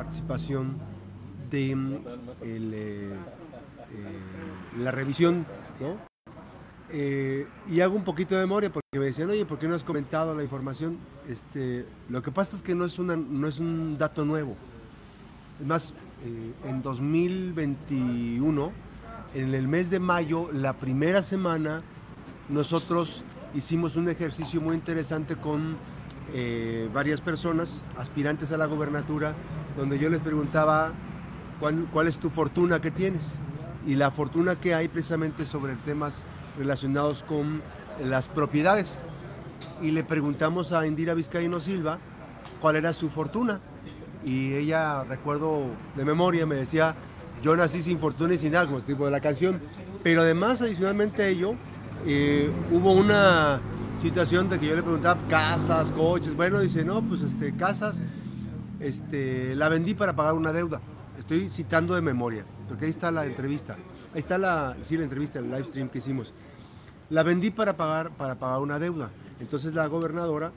participación de mm, eh, eh, la revisión, ¿no? Eh, y hago un poquito de memoria porque me decían, oye, ¿por qué no has comentado la información? Este, lo que pasa es que no es, una, no es un dato nuevo. Es más, en 2021, en el mes de mayo, la primera semana, nosotros hicimos un ejercicio muy interesante con varias personas, aspirantes a la gobernatura, donde yo les preguntaba cuál, cuál es tu fortuna que tienes. Y la fortuna que hay precisamente sobre temas relacionados con las propiedades. Y le preguntamos a Indira Vizcaíno Silva cuál era su fortuna. Y ella, recuerdo de memoria, me decía, yo nací sin fortuna y sin algo, tipo de la canción. Pero además, adicionalmente a ello, eh, hubo una situación de que yo le preguntaba casas, coches. Bueno, dice, no, pues este, casas, este, la vendí para pagar una deuda. Estoy citando de memoria, porque ahí está la entrevista. Ahí está la, sí, la entrevista, el live stream que hicimos. La vendí para pagar, para pagar una deuda. Entonces la gobernadora,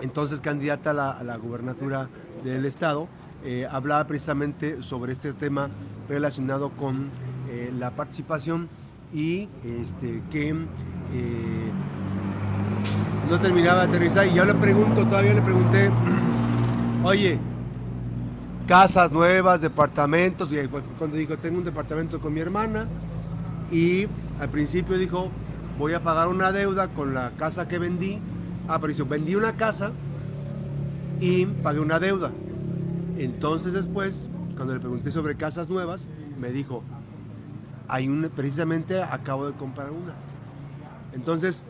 entonces candidata a la, a la gubernatura del estado, eh, hablaba precisamente sobre este tema relacionado con eh, la participación y este, que eh, no terminaba de aterrizar. Y yo le pregunto, todavía le pregunté, oye, casas nuevas, departamentos, y ahí fue cuando dijo, tengo un departamento con mi hermana, y al principio dijo, voy a pagar una deuda con la casa que vendí. Ah, pero dijo, vendí una casa y pagué una deuda. Entonces después, cuando le pregunté sobre casas nuevas, me dijo, hay un, precisamente acabo de comprar una. Entonces,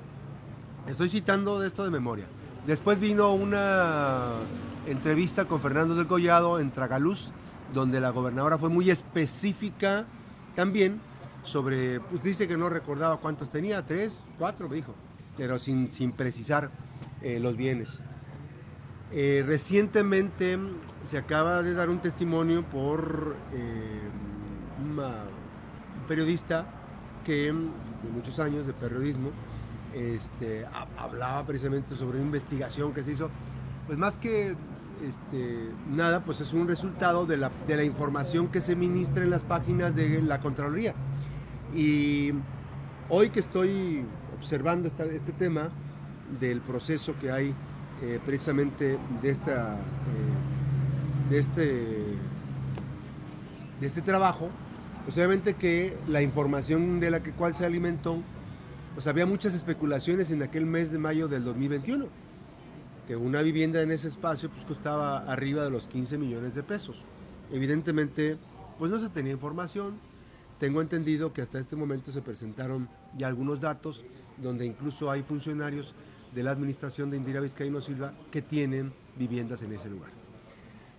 estoy citando de esto de memoria. Después vino una entrevista con Fernando del Collado en Tragaluz, donde la gobernadora fue muy específica también sobre, pues dice que no recordaba cuántos tenía, tres, cuatro, me dijo, pero sin, sin precisar eh, los bienes. Eh, recientemente se acaba de dar un testimonio por eh, una, un periodista que de muchos años de periodismo este, hablaba precisamente sobre una investigación que se hizo, pues más que este, nada, pues es un resultado de la, de la información que se ministra en las páginas de la Contraloría. Y hoy que estoy observando este tema del proceso que hay eh, precisamente de, esta, eh, de, este, de este trabajo, pues obviamente que la información de la que cual se alimentó, pues había muchas especulaciones en aquel mes de mayo del 2021, que una vivienda en ese espacio pues costaba arriba de los 15 millones de pesos. Evidentemente, pues no se tenía información, tengo entendido que hasta este momento se presentaron ya algunos datos donde incluso hay funcionarios de la administración de Indira Vizcaíno Silva que tienen viviendas en ese lugar.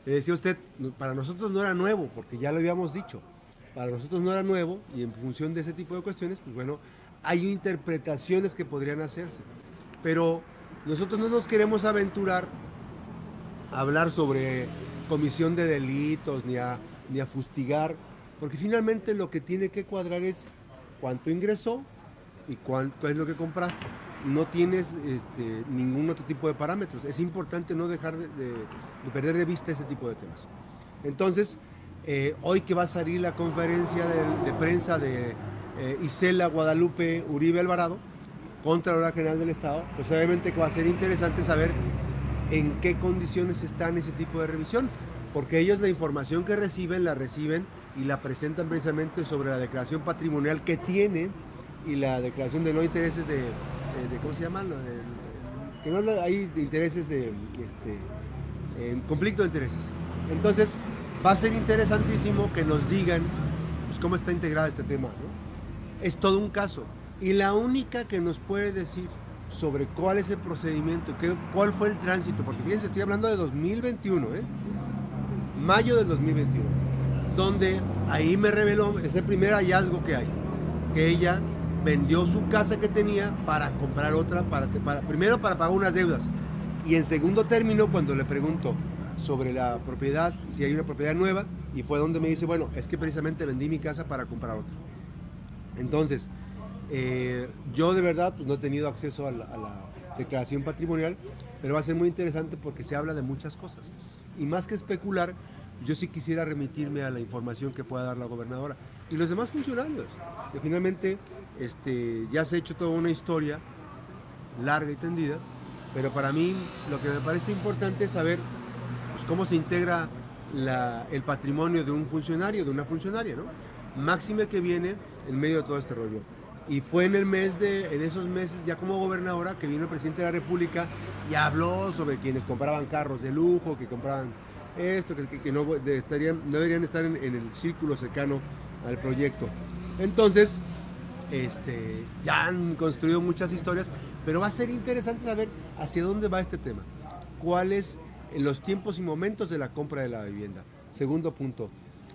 Le decía usted, para nosotros no era nuevo, porque ya lo habíamos dicho, para nosotros no era nuevo y en función de ese tipo de cuestiones, pues bueno, hay interpretaciones que podrían hacerse, pero nosotros no nos queremos aventurar a hablar sobre comisión de delitos ni a, ni a fustigar porque finalmente lo que tiene que cuadrar es cuánto ingresó y cuánto es lo que compraste. No tienes este, ningún otro tipo de parámetros. Es importante no dejar de, perder de vista ese tipo de temas. Entonces, eh, hoy que va a salir la conferencia de, prensa de eh, Isela Guadalupe Uribe Alvarado, Contralora General del Estado, pues obviamente que va a ser interesante saber en qué condiciones están ese tipo de revisión, porque ellos la información que reciben la reciben y la presentan precisamente sobre la declaración patrimonial que tiene y la declaración de no intereses de, ¿cómo se llama? que no hay intereses de este, en conflicto de intereses. Entonces, va a ser interesantísimo que nos digan pues, cómo está integrado este tema. Es todo un caso. Y la única que nos puede decir sobre cuál es el procedimiento, qué, cuál fue el tránsito, porque fíjense, estoy hablando de 2021, ¿eh? mayo del 2021 donde ahí me reveló ese primer hallazgo que hay, que ella vendió su casa que tenía para comprar otra, para, primero para pagar unas deudas y en segundo término cuando le pregunto sobre la propiedad, si hay una propiedad nueva, y fue donde me dice, bueno, es que precisamente vendí mi casa para comprar otra. Entonces, eh, yo de verdad pues, no he tenido acceso a la, declaración patrimonial, pero va a ser muy interesante porque se habla de muchas cosas. Y más que especular, yo sí quisiera remitirme a la información que pueda dar la gobernadora y los demás funcionarios, que finalmente este, ya se ha hecho toda una historia larga y tendida, pero para mí lo que me parece importante es saber pues, cómo se integra el patrimonio de un funcionario, de una funcionaria, ¿no? Máxime que viene en medio de todo este rollo. Y fue en el mes de, en esos meses, ya como gobernadora, que vino el presidente de la República y habló sobre quienes compraban carros de lujo, que compraban esto, que, no, estarían, no deberían estar en, el círculo cercano al proyecto. Entonces, este, ya han construido muchas historias, pero va a ser interesante saber hacia dónde va este tema. ¿Cuáles los tiempos y momentos de la compra de la vivienda? Segundo punto,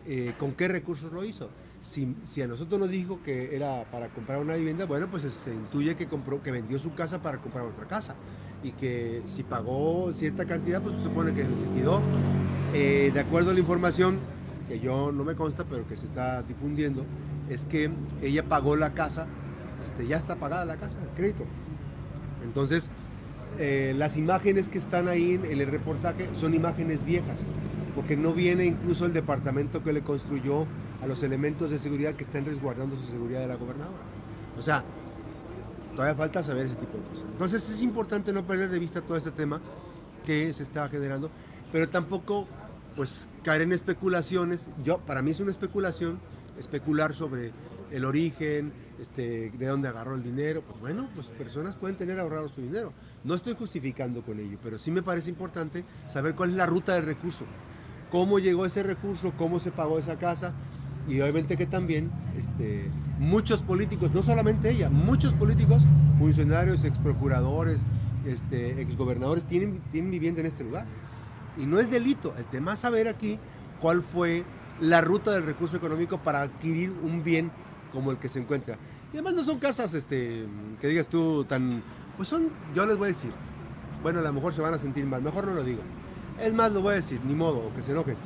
eh, ¿con qué recursos lo hizo? Si, a nosotros nos dijo que era para comprar una vivienda, bueno, pues se intuye que compró, que vendió su casa para comprar otra casa y que si pagó cierta cantidad, pues se supone que liquidó. Eh, de acuerdo a la información que yo no me consta, pero que se está difundiendo, es que ella pagó la casa, este, ya está pagada la casa, el crédito. Entonces, eh, las imágenes que están ahí en el reportaje son imágenes viejas, porque no viene incluso el departamento que le construyó a los elementos de seguridad que están resguardando su seguridad de la gobernadora. O sea, todavía falta saber ese tipo de cosas. Entonces es importante no perder de vista todo este tema que se está generando, pero tampoco pues caer en especulaciones. Yo, para mí es una especulación, especular sobre el origen, este, de dónde agarró el dinero. Pues bueno, pues personas pueden tener ahorrado su dinero. No estoy justificando con ello, pero sí me parece importante saber cuál es la ruta del recurso, cómo llegó ese recurso, cómo se pagó esa casa, y obviamente que también este, muchos políticos, no solamente ella, muchos políticos, funcionarios, ex procuradores, este, ex gobernadores, tienen, tienen vivienda en este lugar. Y no es delito, el tema es saber aquí cuál fue la ruta del recurso económico para adquirir un bien como el que se encuentra. Y además no son casas, este, que digas tú, tan... Pues son, yo les voy a decir, bueno, a lo mejor se van a sentir mal, mejor no lo digo. Es más, lo voy a decir, ni modo, que se enojen.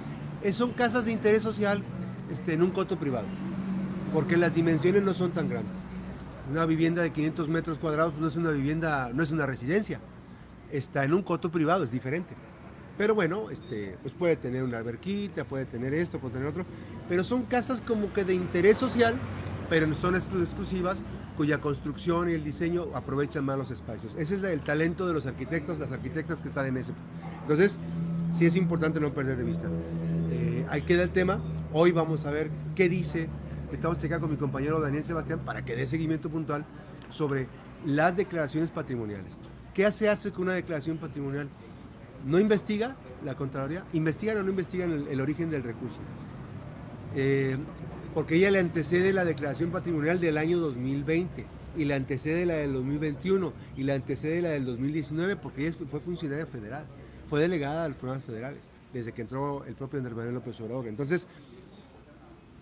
son casas de interés social este, en un coto privado, porque las dimensiones no son tan grandes. Una vivienda de 500 metros cuadrados no es una vivienda, no es una residencia, está en un coto privado, es diferente. Pero bueno, este, pues puede tener una alberquita, puede tener esto, puede tener otro, pero son casas como que de interés social, pero son exclusivas cuya construcción y el diseño aprovechan más los espacios. Ese es el talento de los arquitectos, las arquitectas que están en ese. Entonces, sí es importante no perder de vista. Eh, ahí queda el tema, Hoy vamos a ver qué dice, estamos checando con mi compañero Daniel Sebastián para que dé seguimiento puntual sobre las declaraciones patrimoniales. ¿Qué se hace con una declaración patrimonial? ¿No investiga la Contraloría? ¿Investigan o no investigan el, origen del recurso? Eh, porque ella le antecede la declaración patrimonial del año 2020 y le antecede la del 2021 y le antecede la del 2019 porque ella fue funcionaria federal, fue delegada a los programas federales desde que entró el propio Andrés Manuel López Obrador. Entonces,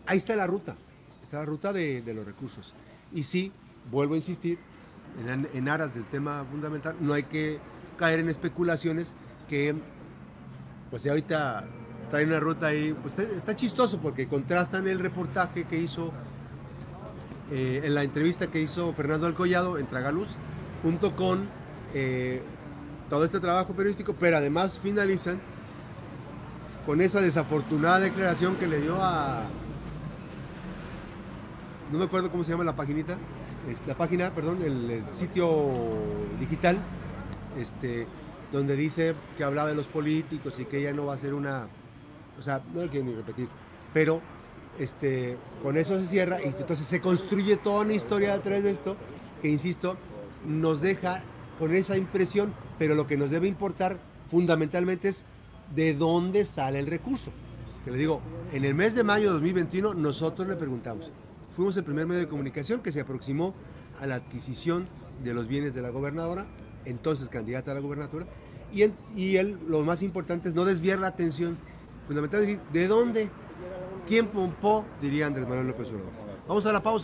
ahí está la ruta, está la ruta de, los recursos. Y sí, vuelvo a insistir, en, aras del tema fundamental, no hay que caer en especulaciones que, pues ahorita trae una ruta ahí, pues está, chistoso porque contrastan el reportaje que hizo, eh, en la entrevista que hizo Fernando Alcollado en Tragaluz, junto con eh, todo este trabajo periodístico, pero además finalizan con esa desafortunada declaración que le dio a, no me acuerdo cómo se llama la paginita, la página, perdón, el, sitio digital, este, donde dice que hablaba de los políticos y que ella no va a ser una, o sea, no hay que ni repetir, pero este, con eso se cierra y entonces se construye toda una historia través de esto que, insisto, nos deja con esa impresión, pero lo que nos debe importar fundamentalmente es de dónde sale el recurso. Que le digo, en el mes de mayo de 2021 nosotros le preguntamos, Fuimos el primer medio de comunicación que se aproximó a la adquisición de los bienes de la gobernadora, entonces candidata a la gobernatura, y, y él, lo más importante es no desviar la atención, fundamental decir, ¿de dónde? ¿Quién pompó? Diría Andrés Manuel López Obrador. Vamos a la pausa.